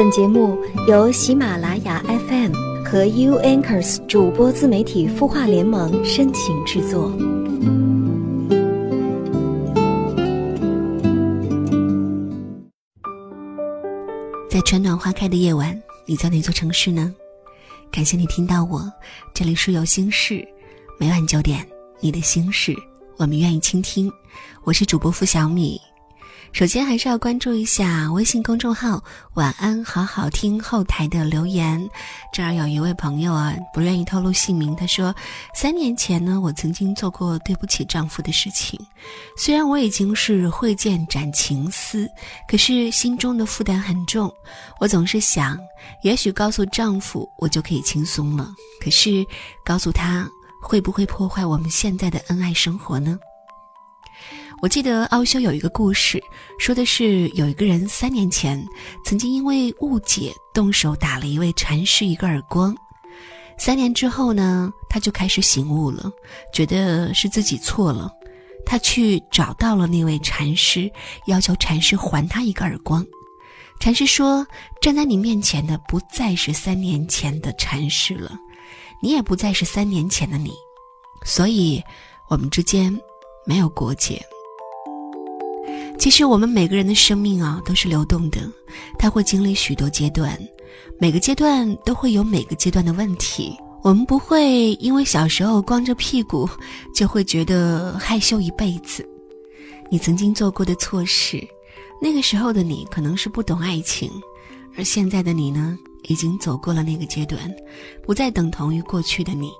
本节目由喜马拉雅 FM 和 U Anchors 主播自媒体孵化联盟深情制作。在春暖花开的夜晚，你在哪座城市呢？感谢你听到我，这里是有心事，每晚九点，你的心事，我们愿意倾听。我是主播付小米。首先还是要关注一下微信公众号“晚安好好听”后台的留言。这儿有一位朋友啊，不愿意透露姓名。他说：“三年前呢，我曾经做过对不起丈夫的事情。虽然我已经是会见斩情丝，可是心中的负担很重。我总是想，也许告诉丈夫，我就可以轻松了。可是告诉他，会不会破坏我们现在的恩爱生活呢？”我记得奥修有一个故事，说的是有一个人三年前曾经因为误解动手打了一位禅师一个耳光。三年之后呢，他就开始醒悟了，觉得是自己错了。他去找到了那位禅师，要求禅师还他一个耳光。禅师说：“站在你面前的不再是三年前的禅师了，你也不再是三年前的你，所以我们之间没有国界。”其实我们每个人的生命啊都是流动的，它会经历许多阶段，每个阶段都会有每个阶段的问题。我们不会因为小时候光着屁股 就会觉得害羞一辈子。你曾经做过的错事，那个时候的你可能是不懂爱情，而现在的你呢，已经走过了那个阶段，不再等同于过去的你。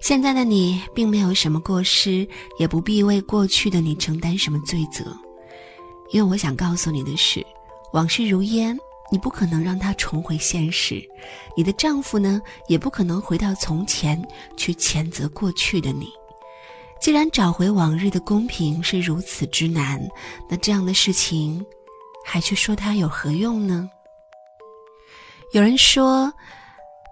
现在的你并没有什么过失，也不必为过去的你承担什么罪责。因为我想告诉你的是，往事如烟，你不可能让它重回现实；你的丈夫呢，也不可能回到从前去谴责过去的你。既然找回往日的公平是如此之难，那这样的事情，还去说它有何用呢？有人说，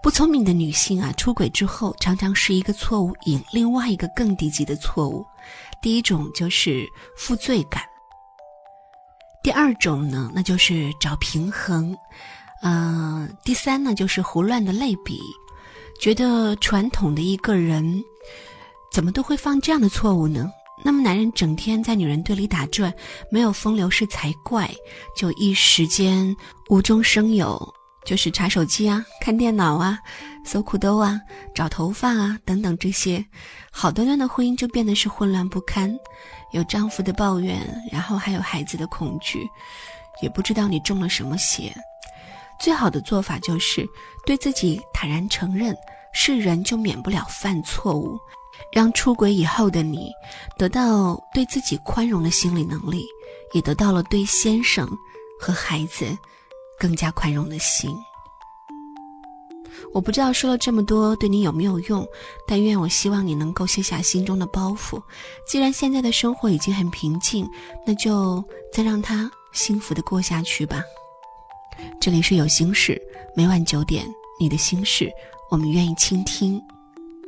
不聪明的女性啊，出轨之后常常是一个错误引另外一个更低级的错误。第一种就是负罪感。第二种呢，那就是找平衡，嗯，第三呢就是胡乱的类比，觉得传统的一个人怎么都会犯这样的错误呢？那么男人整天在女人堆里打转，没有风流事才怪，就一时间无中生有，就是查手机啊、看电脑啊、搜裤兜啊、找头发啊等等这些，好端端的婚姻就变得是混乱不堪。有丈夫的抱怨，然后还有孩子的恐惧，也不知道你中了什么邪。最好的做法就是对自己坦然承认，是人就免不了犯错误，让出轨以后的你得到对自己宽容的心理能力，也得到了对先生和孩子更加宽容的心。我不知道说了这么多对你有没有用，但愿我希望你能够卸下心中的包袱。既然现在的生活已经很平静，那就再让它幸福的过下去吧。这里是有心事，每晚九点，你的心事我们愿意倾听。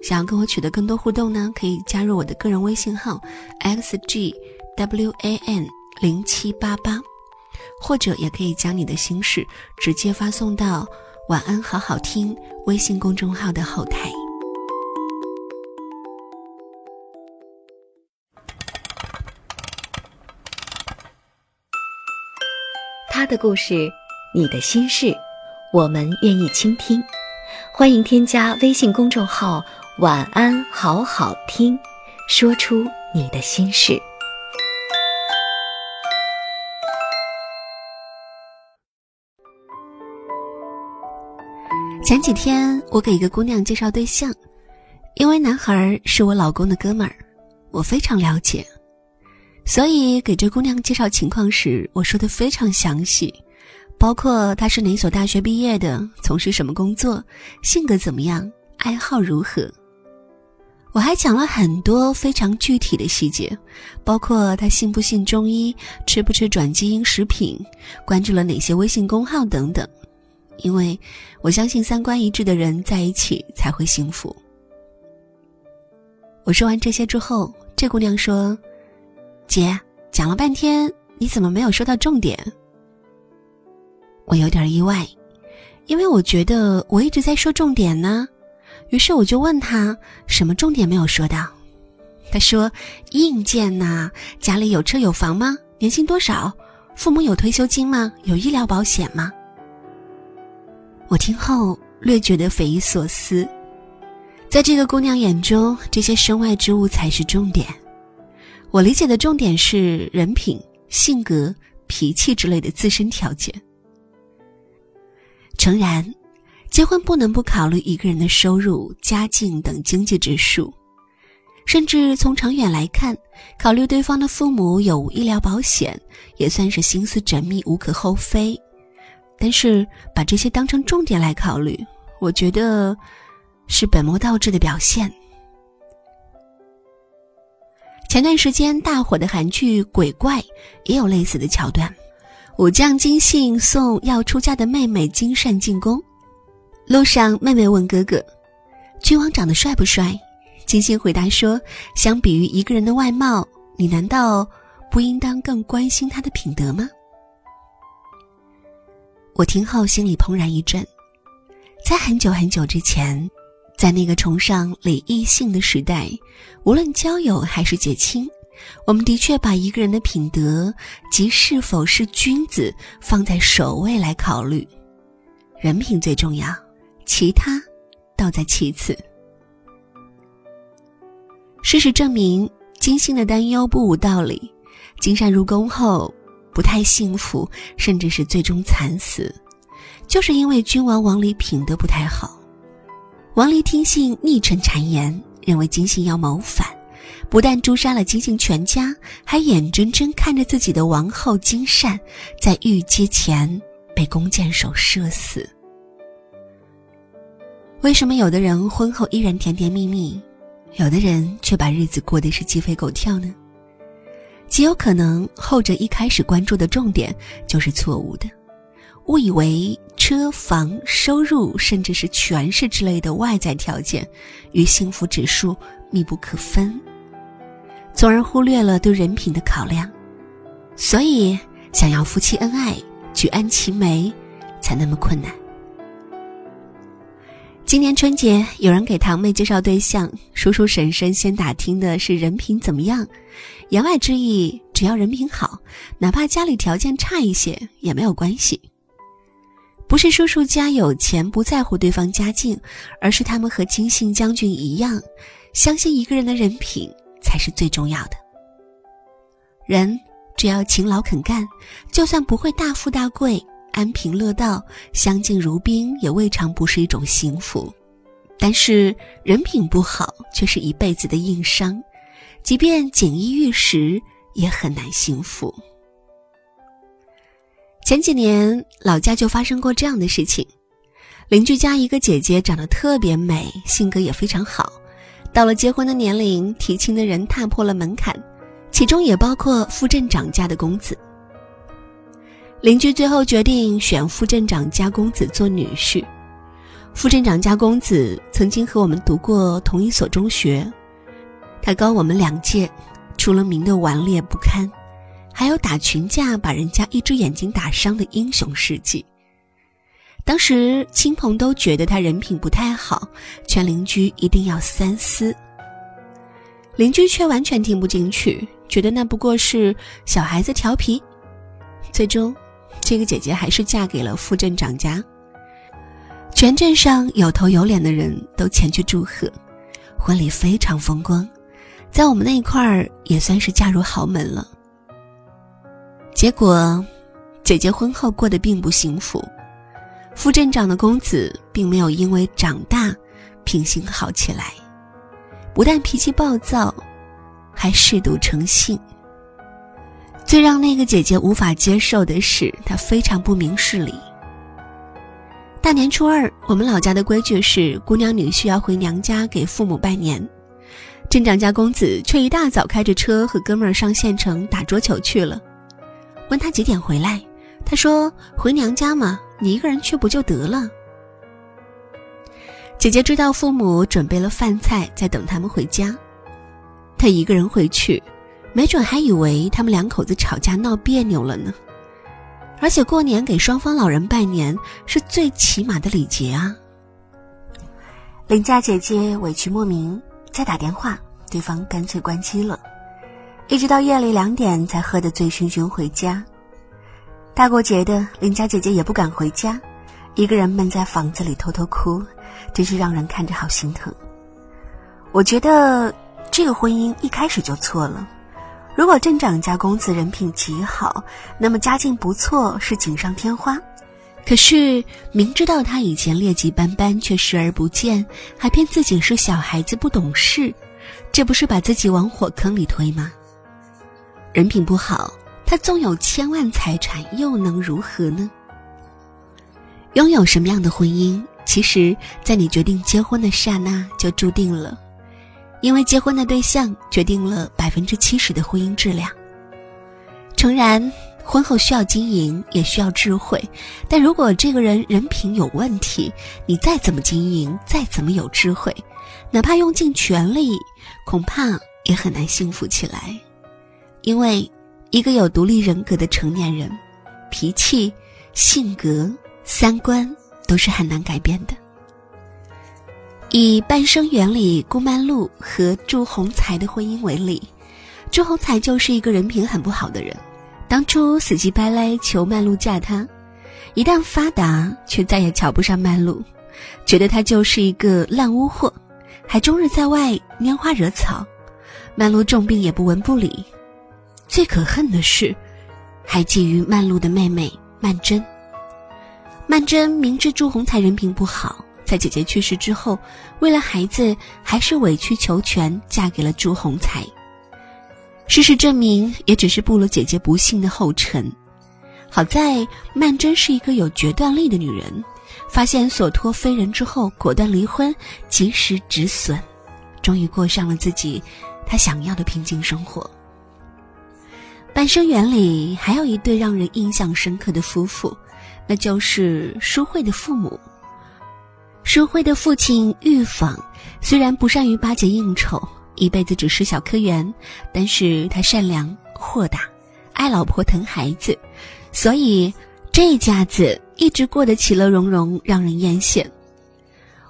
想要跟我取得更多互动呢，可以加入我的个人微信号 x g w a n 零七八八，或者也可以将你的心事直接发送到。晚安，好好听。微信公众号的后台。他的故事，你的心事，我们愿意倾听。欢迎添加微信公众号“晚安，好好听”，说出你的心事。前几天我给一个姑娘介绍对象，因为男孩是我老公的哥们儿，我非常了解，所以给这姑娘介绍情况时，我说的非常详细，包括他是哪所大学毕业的，从事什么工作，性格怎么样，爱好如何。我还讲了很多非常具体的细节，包括他信不信中医，吃不吃转基因食品，关注了哪些微信公号等等。因为我相信三观一致的人在一起才会幸福。我说完这些之后，这姑娘说：“姐，讲了半天，你怎么没有说到重点？”我有点意外，因为我觉得我一直在说重点呢。于是我就问她什么重点没有说到。她说：“硬件呐，家里有车有房吗？年薪多少？父母有退休金吗？有医疗保险吗？”我听后略觉得匪夷所思。在这个姑娘眼中，这些身外之物才是重点。我理解的重点是人品、性格、脾气之类的自身条件。诚然，结婚不能不考虑一个人的收入、家境等经济指数，甚至从长远来看，考虑对方的父母有无医疗保险，也算是心思缜密，无可厚非。但是把这些当成重点来考虑，我觉得是本末倒置的表现。前段时间大火的韩剧《鬼怪》也有类似的桥段，武将金信送要出嫁的妹妹金善进宫，路上妹妹问哥哥：“君王长得帅不帅？”金信回答说：“相比于一个人的外貌，你难道不应当更关心他的品德吗？”我听后心里怦然一震，在很久很久之前，在那个崇尚礼义性的时代，无论交友还是结亲，我们的确把一个人的品德及是否是君子放在首位来考虑，人品最重要，其他倒在其次。事实证明，金星的担忧不无道理。金善入宫后。不太幸福，甚至是最终惨死，就是因为君王王离品德不太好。王离听信逆臣谗言，认为金信要谋反，不但诛杀了金信全家，还眼睁睁看着自己的王后金善在御阶前被弓箭手射死。为什么有的人婚后依然甜甜蜜蜜，有的人却把日子过得是鸡飞狗跳呢？极有可能后者一开始关注的重点就是错误的，误以为车房、收入，甚至是权势之类的外在条件与幸福指数密不可分，从而忽略了对人品的考量。所以，想要夫妻恩爱、举案齐眉，才那么困难。今年春节，有人给堂妹介绍对象，叔叔婶婶先打听的是人品怎么样，言外之意，只要人品好，哪怕家里条件差一些也没有关系。不是叔叔家有钱不在乎对方家境，而是他们和金信将军一样，相信一个人的人品才是最重要的。人只要勤劳肯干，就算不会大富大贵。安贫乐道、相敬如宾，也未尝不是一种幸福。但是人品不好，却是一辈子的硬伤，即便锦衣玉食，也很难幸福。前几年老家就发生过这样的事情：邻居家一个姐姐长得特别美，性格也非常好，到了结婚的年龄，提亲的人踏破了门槛，其中也包括副镇长家的公子。邻居最后决定选副镇长家公子做女婿。副镇长家公子曾经和我们读过同一所中学，他高我们两届，出了名的顽劣不堪，还有打群架把人家一只眼睛打伤的英雄事迹。当时亲朋都觉得他人品不太好，劝邻居一定要三思。邻居却完全听不进去，觉得那不过是小孩子调皮，最终。这个姐姐还是嫁给了副镇长家，全镇上有头有脸的人都前去祝贺，婚礼非常风光，在我们那一块儿也算是嫁入豪门了。结果，姐姐婚后过得并不幸福，副镇长的公子并没有因为长大，品行好起来，不但脾气暴躁，还嗜赌成性。最让那个姐姐无法接受的是，她非常不明事理。大年初二，我们老家的规矩是，姑娘女婿要回娘家给父母拜年。镇长家公子却一大早开着车和哥们儿上县城打桌球去了。问他几点回来，他说：“回娘家嘛，你一个人去不就得了？”姐姐知道父母准备了饭菜，在等他们回家，她一个人回去。没准还以为他们两口子吵架闹别扭了呢。而且过年给双方老人拜年是最起码的礼节啊。邻家姐姐委屈莫名，再打电话，对方干脆关机了，一直到夜里两点才喝得醉醺醺回家。大过节的，邻家姐姐也不敢回家，一个人闷在房子里偷偷哭，真是让人看着好心疼。我觉得这个婚姻一开始就错了。如果镇长家公子人品极好，那么家境不错是锦上添花。可是明知道他以前劣迹斑斑，却视而不见，还骗自己是小孩子不懂事，这不是把自己往火坑里推吗？人品不好，他纵有千万财产又能如何呢？拥有什么样的婚姻，其实，在你决定结婚的刹那就注定了。因为结婚的对象决定了百分之七十的婚姻质量。诚然，婚后需要经营，也需要智慧，但如果这个人人品有问题，你再怎么经营，再怎么有智慧，哪怕用尽全力，恐怕也很难幸福起来。因为一个有独立人格的成年人，脾气、性格、三观都是很难改变的。以《半生缘》里顾曼璐和祝鸿才的婚姻为例，祝鸿才就是一个人品很不好的人，当初死乞白赖求曼璐嫁他，一旦发达却再也瞧不上曼璐，觉得他就是一个烂污货，还终日在外拈花惹草，曼璐重病也不闻不理。最可恨的是，还觊觎曼璐的妹妹曼桢。曼桢明知祝鸿才人品不好。在姐姐去世之后，为了孩子，还是委曲求全，嫁给了朱鸿才。事实证明，也只是步了姐姐不幸的后尘。好在曼桢是一个有决断力的女人，发现所托非人之后，果断离婚，及时止损，终于过上了自己她想要的平静生活。《半生缘》里还有一对让人印象深刻的夫妇，那就是淑慧的父母。淑慧的父亲玉舫虽然不善于巴结应酬，一辈子只是小科员，但是他善良豁达，爱老婆疼孩子，所以这一家子一直过得其乐融融，让人艳羡。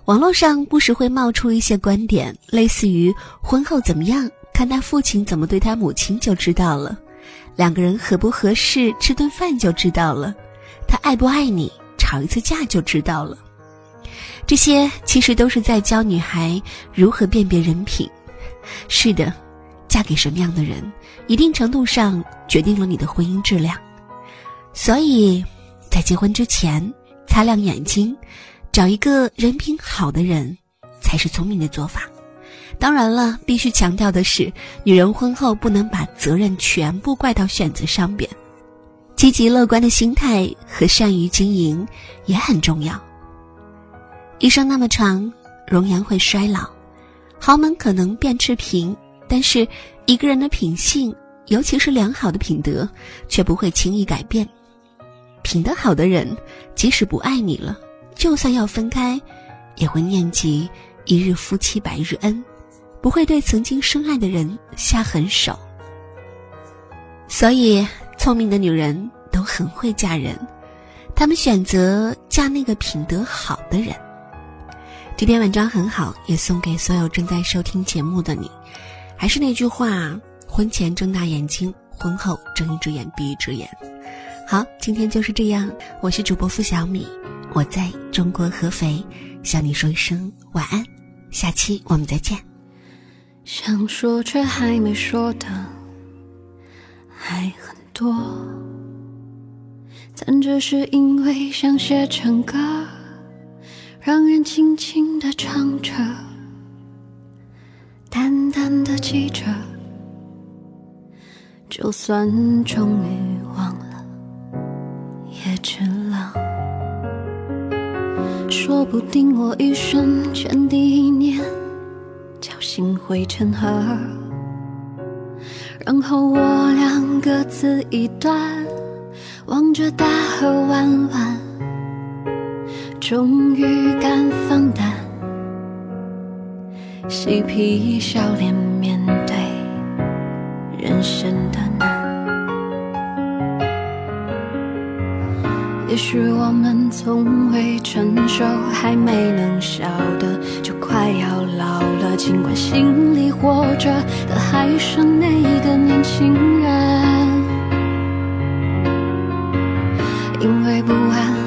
网络上不时会冒出一些观点，类似于婚后怎么样，看他父亲怎么对他母亲就知道了；两个人合不合适，吃顿饭就知道了；他爱不爱你，吵一次架就知道了。这些其实都是在教女孩如何辨别人品。是的，嫁给什么样的人，一定程度上决定了你的婚姻质量。所以，在结婚之前，擦亮眼睛，找一个人品好的人，才是聪明的做法。当然了，必须强调的是，女人婚后不能把责任全部怪到选择上边，积极乐观的心态和善于经营也很重要。一生那么长，容颜会衰老，豪门可能变赤贫，但是一个人的品性，尤其是良好的品德，却不会轻易改变。品德好的人，即使不爱你了，就算要分开，也会念及一日夫妻百日恩，不会对曾经深爱的人下狠手。所以，聪明的女人都很会嫁人，她们选择嫁那个品德好的人。这篇文章很好，也送给所有正在收听节目的你。还是那句话，婚前睁大眼睛，婚后睁一只眼闭一只眼。好，今天就是这样。我是主播付小米，我在中国合肥向你说一声晚安。下期我们再见。想说却还没说的还很多，但只是因为想写成歌。让人轻轻地唱着，淡淡的记着，就算终于忘了，也值了。说不定我一生前第一年，侥幸汇成河，然后我俩各自一端，望着大河弯弯。终于敢放胆，嬉皮笑脸面对人生的难。也许我们从未成熟，还没能晓得，就快要老了。尽管心里活着的还是那个年轻人，因为不安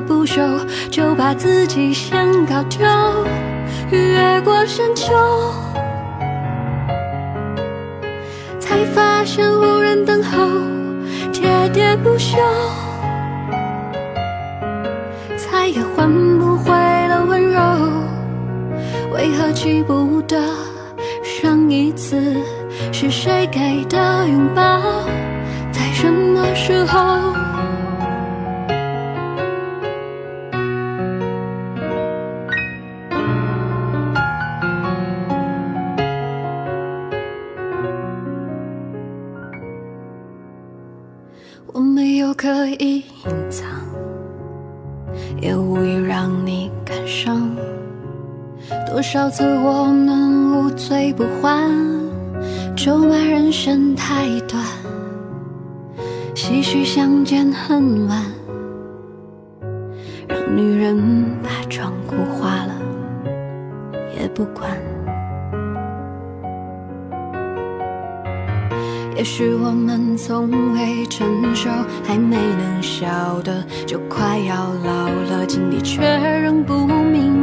不朽，就把自己先搞丢。越过山丘，才发现无人等候，喋喋不休。再也换不回了温柔，为何记不得上一次是谁给的拥抱，在什么时候？多少次我们无醉不欢，咒骂人生太短，唏嘘相见恨晚，让女人把妆哭花了。也不管。也许我们从未成熟，还没能晓得，就快要老了，经历却仍不明。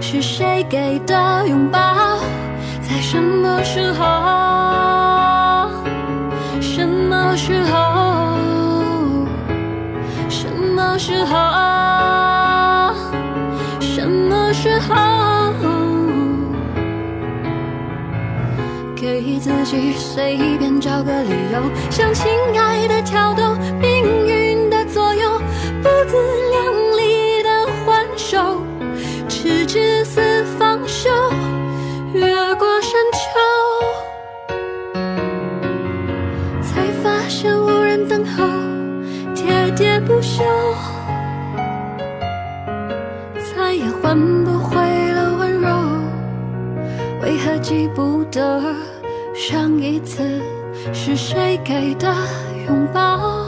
是谁给的拥抱？在什么时候？什么时候？什么时候？什么时候？给自己随便找个理由，向情爱的挑逗，命记不得上一次是谁给的拥抱？